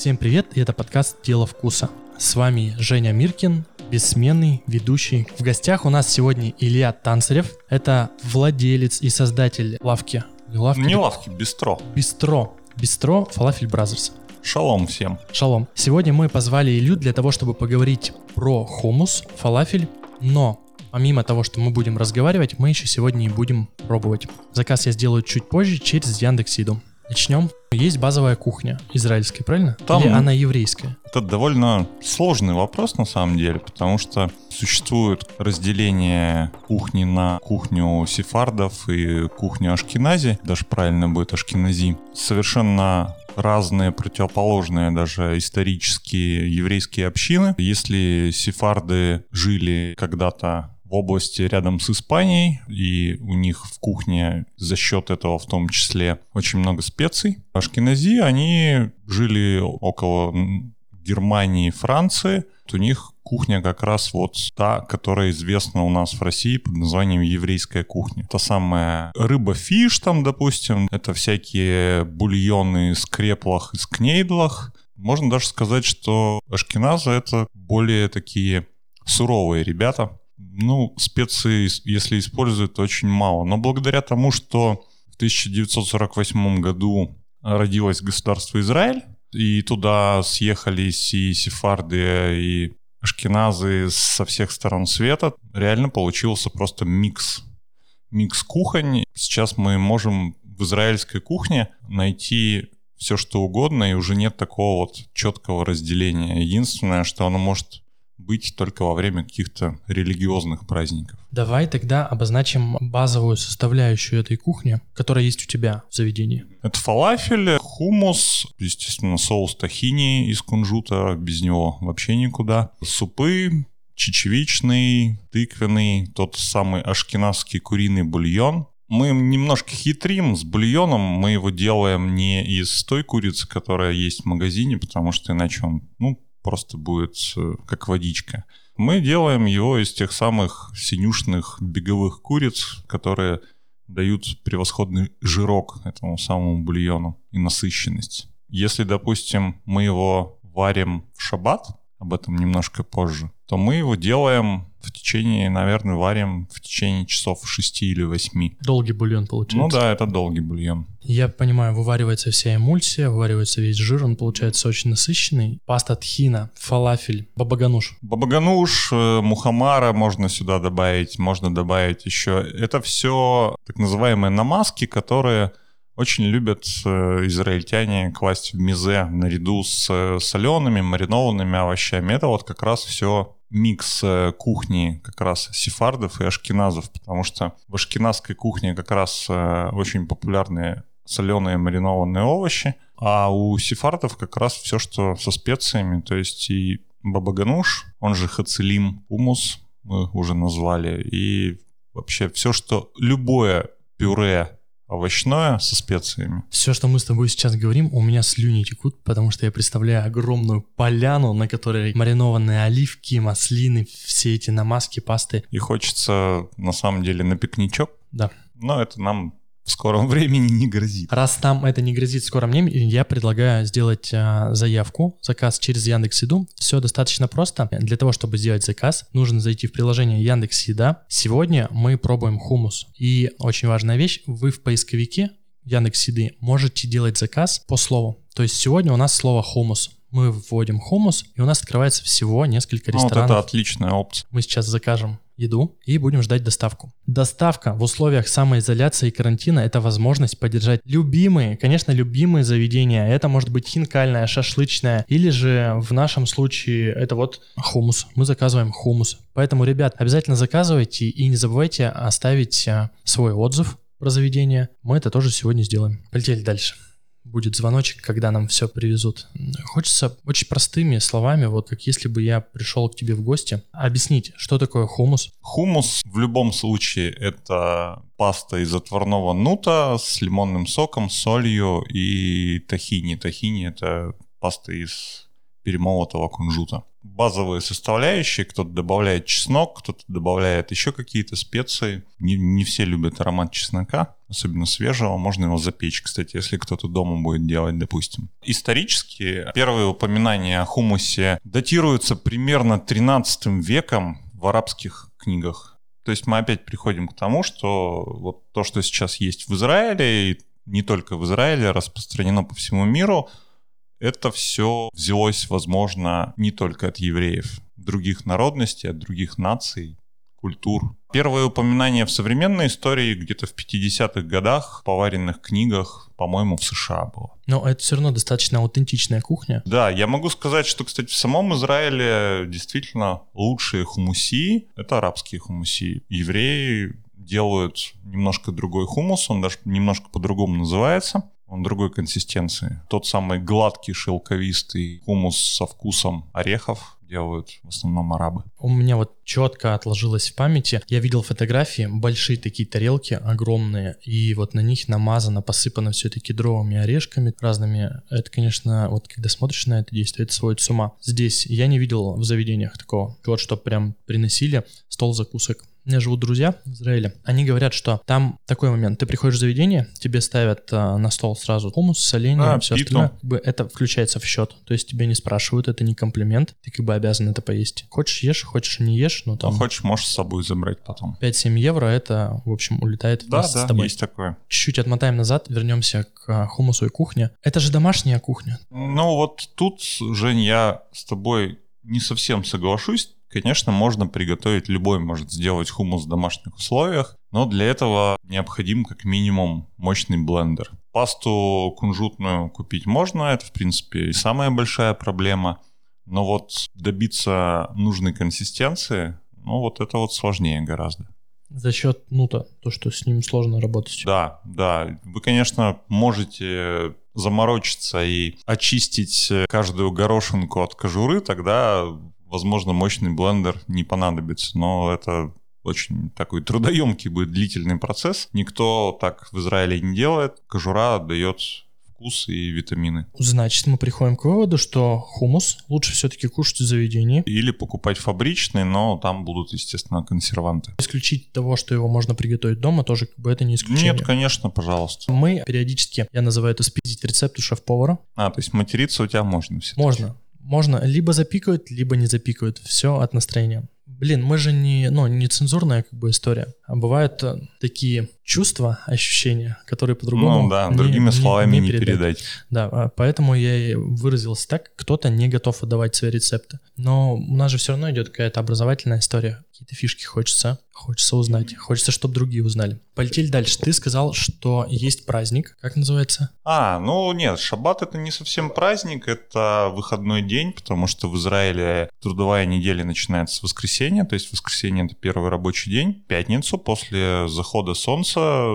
Всем привет, и это подкаст «Дело вкуса». С вами Женя Миркин, бессменный ведущий. В гостях у нас сегодня Илья Танцарев. Это владелец и создатель лавки. Лавки, Не лавки бистро. Бистро. Бистро Falafel Brothers. Шалом всем. Шалом. Сегодня мы позвали Илью для того, чтобы поговорить про хумус, фалафель, но помимо того, что мы будем разговаривать, мы еще сегодня и будем пробовать. Заказ я сделаю чуть позже через Яндекс.Иду. Начнем. Есть базовая кухня израильская, правильно? Там Или она еврейская? Это довольно сложный вопрос на самом деле, потому что существует разделение кухни на кухню сефардов и кухню ашкенази, даже правильно будет ашкенази. Совершенно разные противоположные даже исторические еврейские общины. Если сефарды жили когда-то в области рядом с Испанией, и у них в кухне за счет этого в том числе очень много специй. Ашкенази, они жили около Германии, Франции. У них кухня как раз вот та, которая известна у нас в России под названием еврейская кухня. Та самая рыба-фиш там, допустим, это всякие бульоны из креплах, из кнейдлах. Можно даже сказать, что ашкеназы — это более такие суровые ребята, ну, специи, если используют, очень мало. Но благодаря тому, что в 1948 году родилось государство Израиль, и туда съехались и сефарды, и ашкеназы со всех сторон света, реально получился просто микс. Микс кухонь. Сейчас мы можем в израильской кухне найти все что угодно, и уже нет такого вот четкого разделения. Единственное, что оно может быть только во время каких-то религиозных праздников. Давай тогда обозначим базовую составляющую этой кухни, которая есть у тебя в заведении. Это фалафель, хумус, естественно, соус тахини из кунжута, без него вообще никуда. Супы, чечевичный, тыквенный, тот самый ашкеназский куриный бульон. Мы немножко хитрим с бульоном, мы его делаем не из той курицы, которая есть в магазине, потому что иначе он, ну, просто будет э, как водичка. Мы делаем его из тех самых синюшных беговых куриц, которые дают превосходный жирок этому самому бульону и насыщенность. Если, допустим, мы его варим в шаббат, об этом немножко позже, то мы его делаем в течение, наверное, варим в течение часов 6 или 8. Долгий бульон получается. Ну да, это долгий бульон. Я понимаю, вываривается вся эмульсия, вываривается весь жир, он получается очень насыщенный. Паста тхина, фалафель, бабагануш. Бабагануш, э, мухамара можно сюда добавить, можно добавить еще. Это все так называемые намазки, которые очень любят э, израильтяне класть в мизе наряду с э, солеными, маринованными овощами. Это вот как раз все микс э, кухни как раз сефардов и ашкеназов, потому что в ашкеназской кухне как раз очень популярные соленые маринованные овощи, а у сефардов как раз все, что со специями, то есть и бабагануш, он же хацелим, умус мы уже назвали, и вообще все, что любое пюре овощное со специями. Все, что мы с тобой сейчас говорим, у меня слюни текут, потому что я представляю огромную поляну, на которой маринованные оливки, маслины, все эти намазки, пасты. И хочется, на самом деле, на пикничок. Да. Но это нам в скором времени не грозит. Раз там это не грозит в скором времени, я предлагаю сделать а, заявку, заказ через Яндекс Еду. Все достаточно просто. Для того, чтобы сделать заказ, нужно зайти в приложение Яндекс Еда. Сегодня мы пробуем хумус. И очень важная вещь, вы в поисковике Яндекс Еды можете делать заказ по слову. То есть сегодня у нас слово хумус мы вводим хумус, и у нас открывается всего несколько ресторанов. Ну, вот это отличная опция. Мы сейчас закажем еду и будем ждать доставку. Доставка в условиях самоизоляции и карантина – это возможность поддержать любимые, конечно, любимые заведения. Это может быть хинкальная, шашлычная, или же в нашем случае это вот хумус. Мы заказываем хумус. Поэтому, ребят, обязательно заказывайте и не забывайте оставить а, свой отзыв про заведение. Мы это тоже сегодня сделаем. Полетели дальше будет звоночек, когда нам все привезут. Хочется очень простыми словами, вот как если бы я пришел к тебе в гости, объяснить, что такое хумус. Хумус в любом случае это паста из отварного нута с лимонным соком, солью и тахини. Тахини это паста из перемолотого кунжута. Базовые составляющие. Кто-то добавляет чеснок, кто-то добавляет еще какие-то специи. Не, не все любят аромат чеснока, особенно свежего. Можно его запечь, кстати, если кто-то дома будет делать, допустим. Исторически первые упоминания о хумусе датируются примерно 13 веком в арабских книгах. То есть мы опять приходим к тому, что вот то, что сейчас есть в Израиле, и не только в Израиле, распространено по всему миру, это все взялось, возможно, не только от евреев, других народностей, от других наций, культур. Первое упоминание в современной истории где-то в 50-х годах в поваренных книгах, по-моему, в США было. Но это все равно достаточно аутентичная кухня. Да, я могу сказать, что, кстати, в самом Израиле действительно лучшие хумуси — это арабские хумуси. Евреи делают немножко другой хумус, он даже немножко по-другому называется он другой консистенции. Тот самый гладкий шелковистый хумус со вкусом орехов делают в основном арабы. У меня вот четко отложилось в памяти. Я видел фотографии, большие такие тарелки, огромные, и вот на них намазано, посыпано все таки кедровыми орешками разными. Это, конечно, вот когда смотришь на это действие, это сводит с ума. Здесь я не видел в заведениях такого. Вот что прям приносили стол закусок меня живут друзья в Израиле, они говорят, что там такой момент, ты приходишь в заведение, тебе ставят а, на стол сразу хумус, соленье, а, все остальное, как бы это включается в счет, то есть тебя не спрашивают, это не комплимент, ты как бы обязан это поесть. Хочешь ешь, хочешь не ешь, ну там... А хочешь, можешь с собой забрать потом. 5-7 евро, это, в общем, улетает да, да, с тобой. есть такое. Чуть-чуть отмотаем назад, вернемся к а, хумусу и кухне. Это же домашняя кухня. Ну вот тут, Жень, я с тобой не совсем соглашусь, Конечно, можно приготовить, любой может сделать хумус в домашних условиях, но для этого необходим как минимум мощный блендер. Пасту кунжутную купить можно, это в принципе и самая большая проблема, но вот добиться нужной консистенции, ну вот это вот сложнее гораздо. За счет нута, то, что с ним сложно работать. Да, да. Вы, конечно, можете заморочиться и очистить каждую горошинку от кожуры, тогда возможно, мощный блендер не понадобится, но это очень такой трудоемкий будет длительный процесс. Никто так в Израиле не делает. Кожура дает вкус и витамины. Значит, мы приходим к выводу, что хумус лучше все-таки кушать в заведении. Или покупать фабричный, но там будут, естественно, консерванты. Исключить того, что его можно приготовить дома, тоже как бы это не исключение. Нет, конечно, пожалуйста. Мы периодически, я называю это спиздить рецепт у шеф-повара. А, то есть материться у тебя можно все Можно можно либо запикают, либо не запикают. Все от настроения. Блин, мы же не, ну, не цензурная как бы история. А бывают э, такие чувства, ощущения, которые по-другому Ну да, не, другими словами не, не, передать. передать. Да, а поэтому я и выразился так. Кто-то не готов отдавать свои рецепты. Но у нас же все равно идет какая-то образовательная история. Какие-то фишки хочется. Хочется узнать. Хочется, чтобы другие узнали. Полетели дальше. Ты сказал, что есть праздник. Как называется? А, ну нет, шаббат это не совсем праздник, это выходной день, потому что в Израиле трудовая неделя начинается с воскресенья, то есть воскресенье это первый рабочий день. Пятницу после захода солнца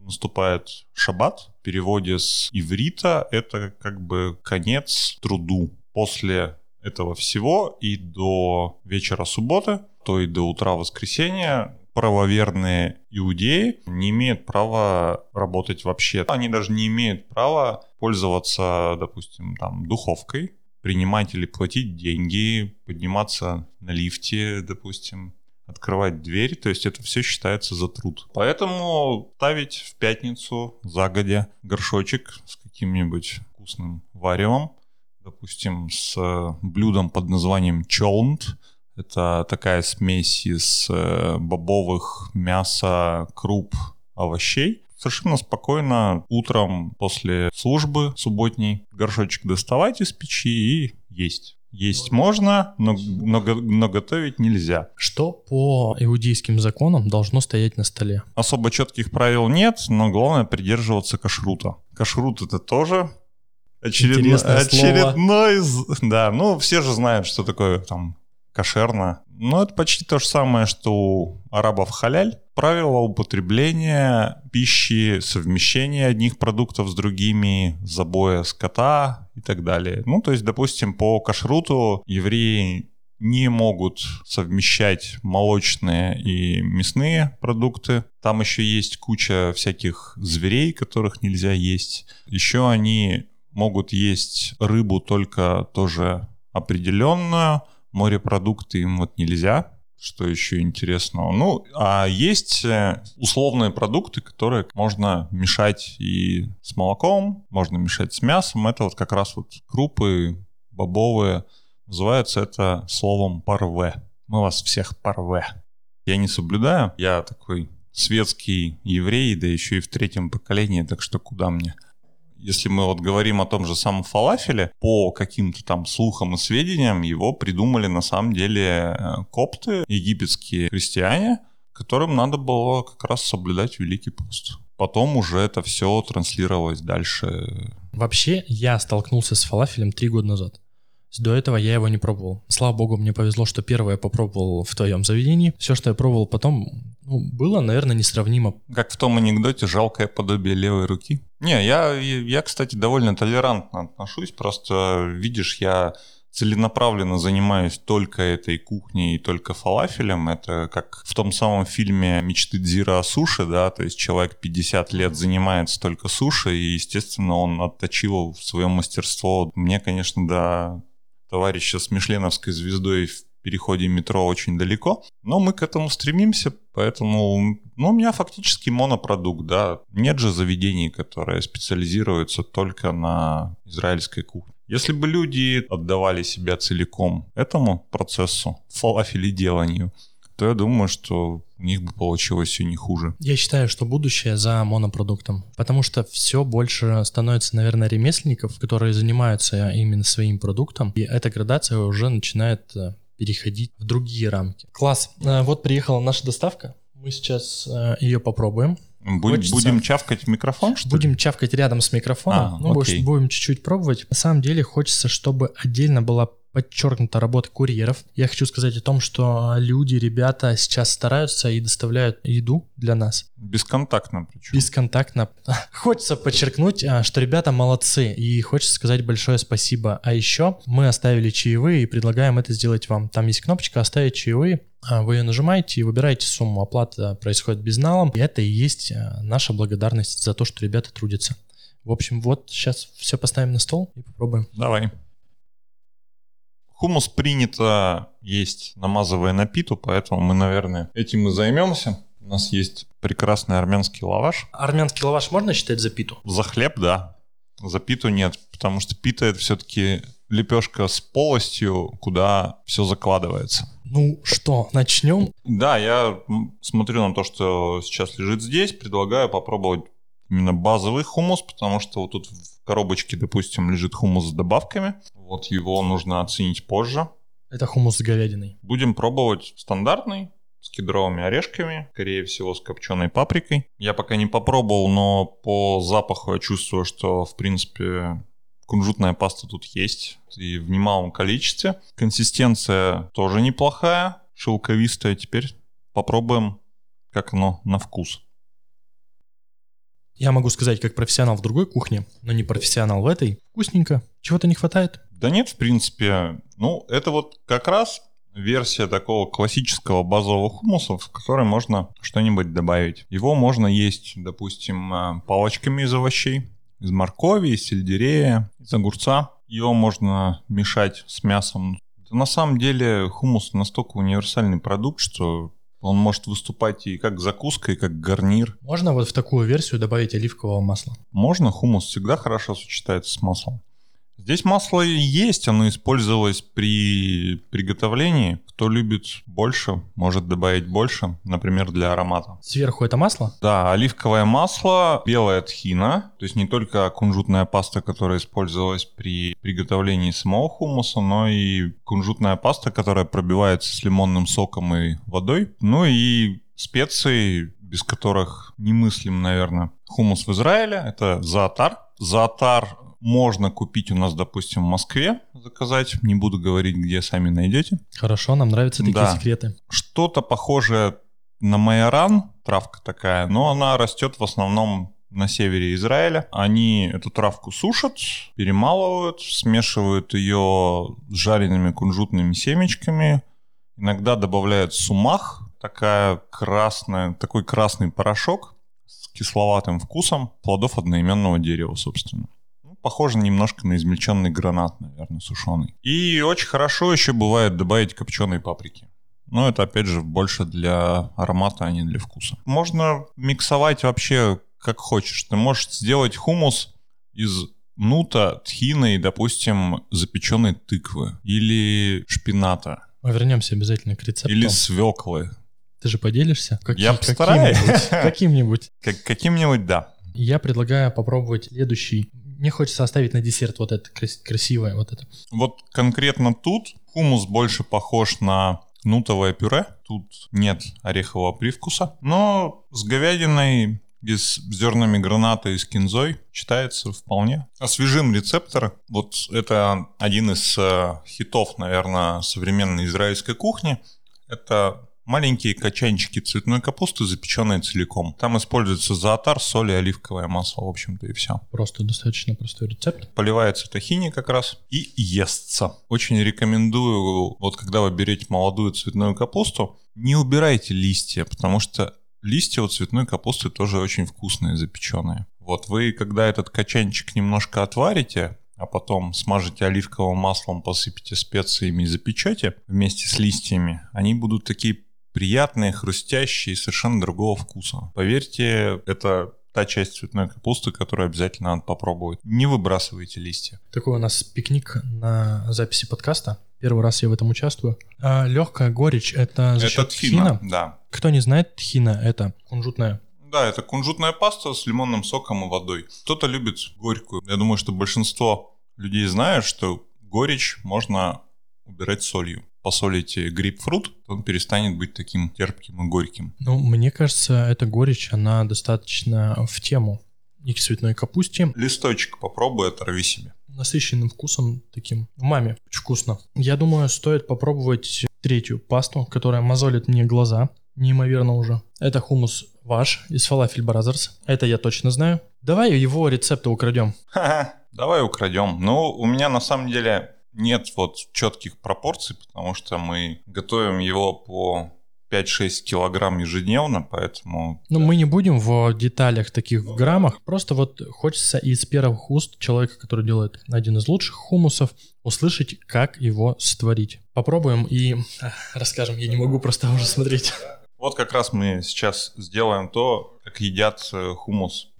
наступает шаббат. В переводе с иврита это как бы конец труду. После этого всего и до вечера субботы то и до утра воскресенья правоверные иудеи не имеют права работать вообще. Они даже не имеют права пользоваться, допустим, там, духовкой, принимать или платить деньги, подниматься на лифте, допустим, открывать дверь, то есть это все считается за труд. Поэтому ставить в пятницу загодя горшочек с каким-нибудь вкусным варевом, допустим, с блюдом под названием чолнт, это такая смесь из э, бобовых, мяса, круп, овощей. Совершенно спокойно утром после службы субботней горшочек доставать из печи и есть. Есть можно, но, но, но готовить нельзя. Что по иудейским законам должно стоять на столе? Особо четких правил нет, но главное придерживаться кашрута. Кашрут это тоже очередной, очередной, да, ну все же знают, что такое там кошерно. Но это почти то же самое, что у арабов халяль. Правила употребления пищи, совмещения одних продуктов с другими, забоя скота и так далее. Ну, то есть, допустим, по кашруту евреи не могут совмещать молочные и мясные продукты. Там еще есть куча всяких зверей, которых нельзя есть. Еще они могут есть рыбу только тоже определенную, Морепродукты им вот нельзя. Что еще интересного? Ну, а есть э, условные продукты, которые можно мешать и с молоком, можно мешать с мясом. Это вот как раз вот крупы бобовые. Называется это словом парве. Мы вас всех парве. Я не соблюдаю. Я такой светский еврей, да еще и в третьем поколении, так что куда мне? Если мы вот говорим о том же самом фалафеле, по каким-то там слухам и сведениям его придумали на самом деле э, копты, египетские христиане, которым надо было как раз соблюдать Великий пост. Потом уже это все транслировалось дальше. Вообще, я столкнулся с фалафелем три года назад. До этого я его не пробовал. Слава богу, мне повезло, что первое попробовал в твоем заведении. Все, что я пробовал потом, ну, было, наверное, несравнимо. Как в том анекдоте «жалкое подобие левой руки». Не, я, я, кстати, довольно толерантно отношусь. Просто, видишь, я целенаправленно занимаюсь только этой кухней и только фалафелем. Это как в том самом фильме «Мечты Дзира о суши», да, то есть человек 50 лет занимается только суши, и, естественно, он отточил свое мастерство. Мне, конечно, да, товарища с Мишленовской звездой в переходе метро очень далеко, но мы к этому стремимся, поэтому, ну, у меня фактически монопродукт, да. Нет же заведений, которые специализируются только на израильской кухне. Если бы люди отдавали себя целиком этому процессу, фалафеледеланию, то я думаю, что у них бы получилось все не хуже. Я считаю, что будущее за монопродуктом, потому что все больше становится, наверное, ремесленников, которые занимаются именно своим продуктом, и эта градация уже начинает э, переходить в другие рамки. Класс. Э, вот приехала наша доставка. Мы сейчас э, ее попробуем. Будем, Хочется... будем чавкать в микрофон, что Будем ли? чавкать рядом с микрофоном. А, ну, окей. будем чуть-чуть пробовать. На самом деле хочется, чтобы отдельно была подчеркнута работа курьеров. Я хочу сказать о том, что люди, ребята сейчас стараются и доставляют еду для нас. Бесконтактно причем. Бесконтактно. Хочется подчеркнуть, а, что ребята молодцы, и хочется сказать большое спасибо. А еще мы оставили чаевые и предлагаем это сделать вам. Там есть кнопочка «Оставить чаевые». А, вы ее нажимаете и выбираете сумму. Оплата происходит безналом. И это и есть а, наша благодарность за то, что ребята трудятся. В общем, вот сейчас все поставим на стол и попробуем. Давай. Хумус принято есть, намазывая на питу, поэтому мы, наверное, этим и займемся. У нас есть прекрасный армянский лаваш. Армянский лаваш можно считать за питу? За хлеб, да. За питу нет, потому что пита это все-таки лепешка с полостью, куда все закладывается. Ну что, начнем? Да, я смотрю на то, что сейчас лежит здесь, предлагаю попробовать именно базовый хумус, потому что вот тут в коробочке, допустим, лежит хумус с добавками. Вот его нужно оценить позже. Это хумус с говядиной. Будем пробовать стандартный, с кедровыми орешками, скорее всего, с копченой паприкой. Я пока не попробовал, но по запаху я чувствую, что, в принципе, кунжутная паста тут есть и в немалом количестве. Консистенция тоже неплохая, шелковистая. Теперь попробуем, как оно на вкус. Я могу сказать, как профессионал в другой кухне, но не профессионал в этой. Вкусненько. Чего-то не хватает? Да нет, в принципе. Ну, это вот как раз версия такого классического базового хумуса, в который можно что-нибудь добавить. Его можно есть, допустим, э, палочками из овощей, из моркови, из сельдерея, из огурца. Его можно мешать с мясом. На самом деле хумус настолько универсальный продукт, что он может выступать и как закуска, и как гарнир. Можно вот в такую версию добавить оливкового масла? Можно, хумус всегда хорошо сочетается с маслом. Здесь масло есть, оно использовалось при приготовлении. Кто любит больше, может добавить больше, например, для аромата. Сверху это масло? Да, оливковое масло, белая тхина, то есть не только кунжутная паста, которая использовалась при приготовлении самого хумуса, но и кунжутная паста, которая пробивается с лимонным соком и водой. Ну и специи, без которых немыслим, наверное, хумус в Израиле. Это заатар. Заатар можно купить у нас, допустим, в Москве, заказать. Не буду говорить, где сами найдете. Хорошо, нам нравятся такие да. секреты. Что-то похожее на майоран, травка такая, но она растет в основном на севере Израиля. Они эту травку сушат, перемалывают, смешивают ее с жареными кунжутными семечками. Иногда добавляют сумах, такая красная, такой красный порошок с кисловатым вкусом плодов одноименного дерева, собственно похоже немножко на измельченный гранат, наверное, сушеный. И очень хорошо еще бывает добавить копченой паприки. Но это, опять же, больше для аромата, а не для вкуса. Можно миксовать вообще как хочешь. Ты можешь сделать хумус из нута, тхины и, допустим, запеченной тыквы. Или шпината. Мы вернемся обязательно к рецепту. Или свеклы. Ты же поделишься? Каким, Я постараюсь. Каким-нибудь. Как, каким-нибудь, да. Я предлагаю попробовать следующий. Мне хочется оставить на десерт вот это красивое, вот это. Вот конкретно тут хумус больше похож на нутовое пюре. Тут нет орехового привкуса. Но с говядиной и с зернами граната и с кинзой читается вполне. Освежим рецептор. Вот это один из э, хитов, наверное, современной израильской кухни. Это маленькие качанчики цветной капусты, запеченные целиком. Там используется зоотар, соль и оливковое масло, в общем-то, и все. Просто достаточно простой рецепт. Поливается тахини как раз и естся. Очень рекомендую, вот когда вы берете молодую цветную капусту, не убирайте листья, потому что листья у цветной капусты тоже очень вкусные, запеченные. Вот вы, когда этот качанчик немножко отварите, а потом смажете оливковым маслом, посыпите специями и запечете вместе с листьями, они будут такие приятные, хрустящие, совершенно другого вкуса. Поверьте, это та часть цветной капусты, которую обязательно надо попробовать. Не выбрасывайте листья. Такой у нас пикник на записи подкаста. Первый раз я в этом участвую. А, легкая горечь это за это тхина, тхина. Да. Кто не знает, тхина это кунжутная да, это кунжутная паста с лимонным соком и водой. Кто-то любит горькую. Я думаю, что большинство людей знают, что горечь можно убирать солью посолите грейпфрут, он перестанет быть таким терпким и горьким. Ну, мне кажется, эта горечь, она достаточно в тему. И к цветной капусте. Листочек попробуй, оторви себе. Насыщенным вкусом таким. Маме очень вкусно. Я думаю, стоит попробовать третью пасту, которая мозолит мне глаза. Неимоверно уже. Это хумус ваш из Falafel Brothers. Это я точно знаю. Давай его рецепты украдем. Ха-ха, давай украдем. Ну, у меня на самом деле нет вот четких пропорций, потому что мы готовим его по 5-6 килограмм ежедневно, поэтому... Ну, мы не будем в деталях таких в граммах, просто вот хочется из первых уст человека, который делает один из лучших хумусов, услышать, как его створить. Попробуем и расскажем, я не могу просто уже смотреть. Вот как раз мы сейчас сделаем то, как едят э, хумус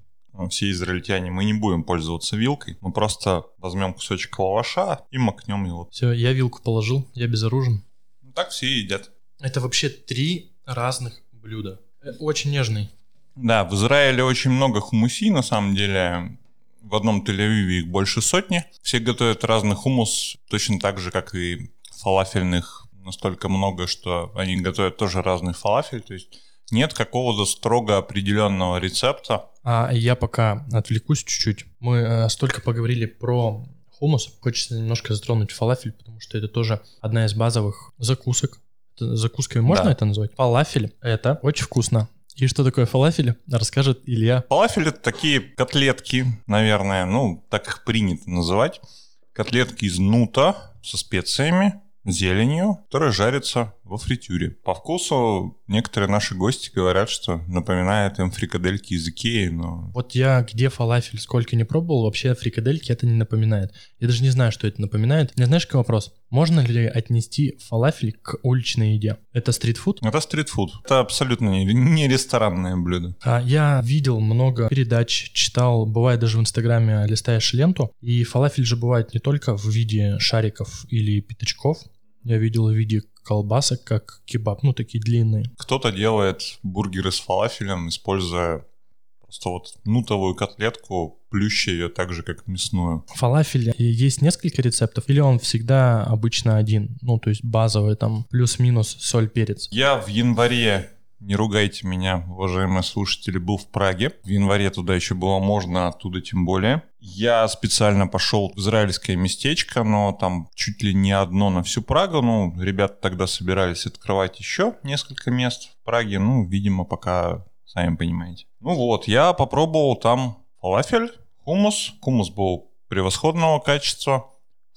все израильтяне, мы не будем пользоваться вилкой, мы просто возьмем кусочек лаваша и макнем его. Все, я вилку положил, я безоружен. Ну, так все едят. Это вообще три разных блюда. Э, очень нежный. Да, в Израиле очень много хумусей, на самом деле. В одном Тель-Авиве их больше сотни. Все готовят разный хумус, точно так же, как и фалафельных настолько много, что они готовят тоже разный фалафель. То есть нет какого-то строго определенного рецепта. А я пока отвлекусь чуть-чуть. Мы э, столько поговорили про хумус. Хочется немножко затронуть фалафель, потому что это тоже одна из базовых закусок. Это, закуской можно да. это назвать? Фалафель — это очень вкусно. И что такое фалафель, расскажет Илья. Фалафель — это такие котлетки, наверное, ну, так их принято называть. Котлетки из нута со специями, зеленью, которая жарится во фритюре. По вкусу некоторые наши гости говорят, что напоминает им фрикадельки из Икеи, но... Вот я где фалафель сколько не пробовал, вообще фрикадельки это не напоминает. Я даже не знаю, что это напоминает. Не знаешь, какой вопрос? Можно ли отнести фалафель к уличной еде? Это стритфуд? Это стритфуд. Это абсолютно не, не ресторанное блюдо. А я видел много передач, читал, бывает даже в Инстаграме листаешь ленту, и фалафель же бывает не только в виде шариков или пятачков, я видел в виде колбасок, как кебаб, ну такие длинные. Кто-то делает бургеры с фалафелем, используя просто вот нутовую котлетку, плюща ее так же, как мясную. Фалафель есть несколько рецептов, или он всегда обычно один? Ну, то есть базовый там плюс-минус соль, перец. Я в январе не ругайте меня, уважаемые слушатели, был в Праге. В январе туда еще было можно, оттуда тем более. Я специально пошел в израильское местечко, но там чуть ли не одно на всю Прагу. Ну, ребята тогда собирались открывать еще несколько мест в Праге. Ну, видимо, пока сами понимаете. Ну вот, я попробовал там фалафель, хумус. Хумус был превосходного качества.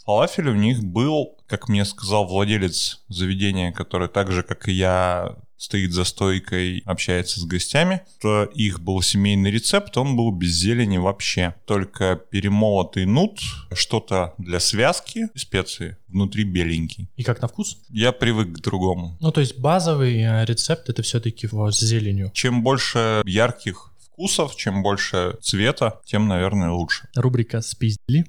Фалафель у них был, как мне сказал владелец заведения, который так же, как и я, стоит за стойкой, общается с гостями. То их был семейный рецепт, он был без зелени вообще. Только перемолотый нут, что-то для связки, специи, внутри беленький. И как на вкус? Я привык к другому. Ну, то есть базовый э, рецепт это все-таки с зеленью. Чем больше ярких вкусов, чем больше цвета, тем, наверное, лучше. Рубрика «Спиздили».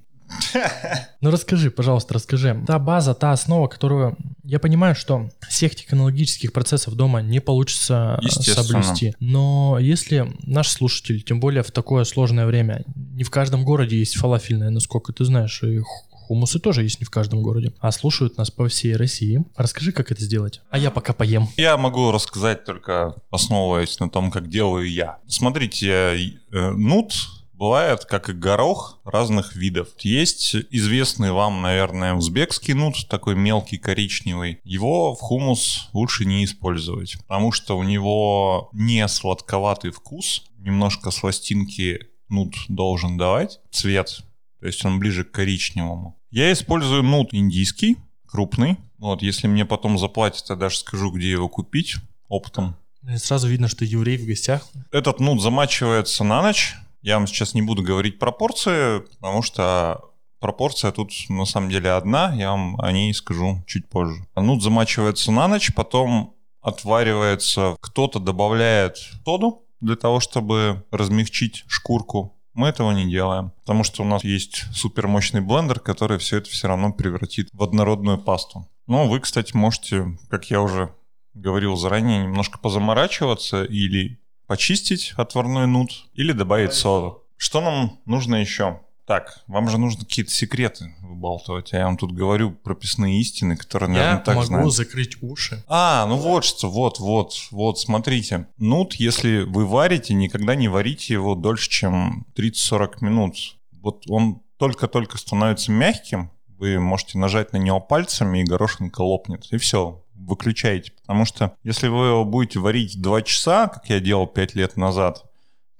Ну расскажи, пожалуйста, расскажи. Та база, та основа, которую... Я понимаю, что всех технологических процессов дома не получится э, соблюсти. Но если наш слушатель, тем более в такое сложное время, не в каждом городе есть фалафельная, насколько ты знаешь, и хумусы тоже есть не в каждом городе, а слушают нас по всей России. Расскажи, как это сделать. А я пока поем. Я могу рассказать только основываясь на том, как делаю я. Смотрите, э, нут Бывает, как и горох, разных видов. Есть известный вам, наверное, узбекский нут, такой мелкий коричневый. Его в хумус лучше не использовать, потому что у него не сладковатый вкус, немножко сластинки нут должен давать, цвет, то есть он ближе к коричневому. Я использую нут индийский, крупный. Вот, если мне потом заплатят, я даже скажу, где его купить оптом. Сразу видно, что еврей в гостях. Этот нут замачивается на ночь, я вам сейчас не буду говорить пропорции, потому что пропорция тут на самом деле одна, я вам о ней скажу чуть позже. Нут замачивается на ночь, потом отваривается, кто-то добавляет соду для того, чтобы размягчить шкурку. Мы этого не делаем, потому что у нас есть супермощный блендер, который все это все равно превратит в однородную пасту. Но вы, кстати, можете, как я уже говорил заранее, немножко позаморачиваться или почистить отварной нут или добавить соду. Что нам нужно еще? Так, вам же нужно какие-то секреты выбалтывать, а я вам тут говорю прописные истины, которые, наверное, я так могу закрыть уши. А, ну вот что, вот, вот, вот, смотрите. Нут, если вы варите, никогда не варите его дольше, чем 30-40 минут. Вот он только-только становится мягким, вы можете нажать на него пальцами, и горошинка лопнет, и все, выключаете. Потому что если вы его будете варить 2 часа, как я делал 5 лет назад,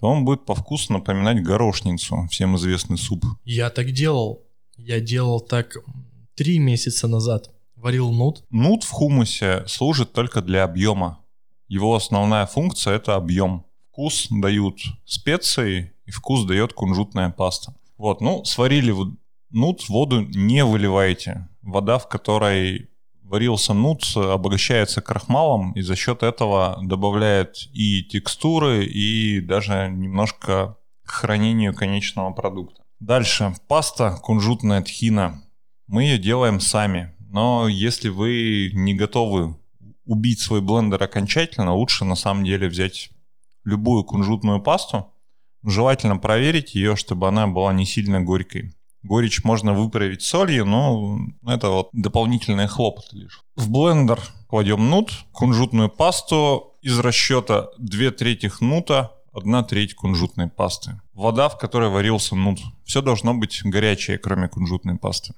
то он будет по вкусу напоминать горошницу, всем известный суп. Я так делал. Я делал так 3 месяца назад. Варил нут. Нут в хумусе служит только для объема. Его основная функция — это объем. Вкус дают специи, и вкус дает кунжутная паста. Вот, ну, сварили нут, воду не выливайте. Вода, в которой варился нут, обогащается крахмалом и за счет этого добавляет и текстуры, и даже немножко к хранению конечного продукта. Дальше. Паста кунжутная тхина. Мы ее делаем сами. Но если вы не готовы убить свой блендер окончательно, лучше на самом деле взять любую кунжутную пасту. Желательно проверить ее, чтобы она была не сильно горькой. Горечь можно выправить солью, но это вот дополнительные хлопоты лишь. В блендер кладем нут, кунжутную пасту из расчета 2 трети нута, 1 треть кунжутной пасты. Вода, в которой варился нут. Все должно быть горячее, кроме кунжутной пасты.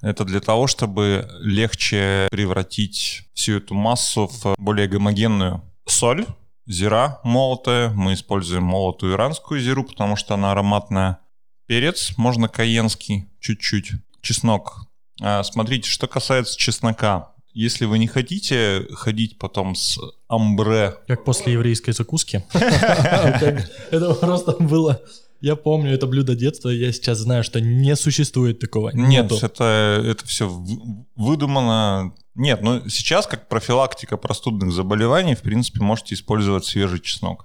Это для того, чтобы легче превратить всю эту массу в более гомогенную соль, зира молотая. Мы используем молотую иранскую зиру, потому что она ароматная. Перец, можно каенский, чуть-чуть. Чеснок. А, смотрите, что касается чеснока. Если вы не хотите ходить потом с амбре... Как после еврейской закуски. Это просто было... Я помню это блюдо детства, я сейчас знаю, что не существует такого. Нет, это, это все выдумано. Нет, ну сейчас как профилактика простудных заболеваний, в принципе, можете использовать свежий чеснок.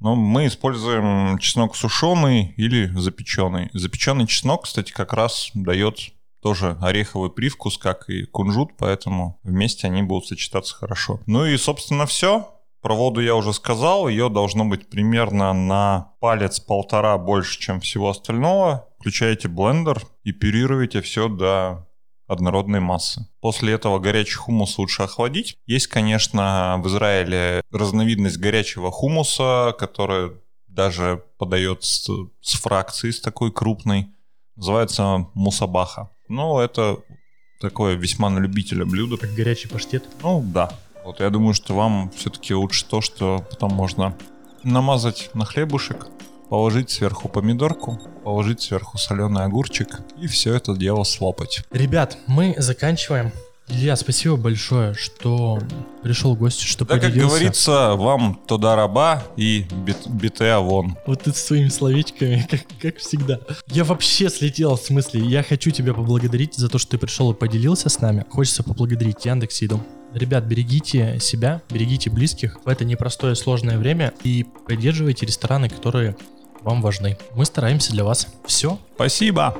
Но мы используем чеснок сушеный или запеченный. Запеченный чеснок, кстати, как раз дает тоже ореховый привкус, как и кунжут, поэтому вместе они будут сочетаться хорошо. Ну и, собственно, все. Про воду я уже сказал, ее должно быть примерно на палец-полтора больше, чем всего остального. Включаете блендер и пюрируете все до однородной массы. После этого горячий хумус лучше охладить. Есть, конечно, в Израиле разновидность горячего хумуса, которая даже подается с фракцией, с такой крупной. Называется мусабаха. Ну, это такое весьма на любителя блюдо. Как горячий паштет? Ну, да. Вот я думаю, что вам все-таки лучше то, что потом можно намазать на хлебушек, положить сверху помидорку, положить сверху соленый огурчик и все это дело слопать. Ребят, мы заканчиваем. Илья, спасибо большое, что пришел в гости, что Да, как поделился. говорится, вам тода раба и бит, бите авон. Вот ты с своими словечками, как, как всегда. Я вообще слетел с мысли. Я хочу тебя поблагодарить за то, что ты пришел и поделился с нами. Хочется поблагодарить Яндекс Еду. Ребят, берегите себя, берегите близких в это непростое сложное время и поддерживайте рестораны, которые вам важны. Мы стараемся для вас. Все. Спасибо.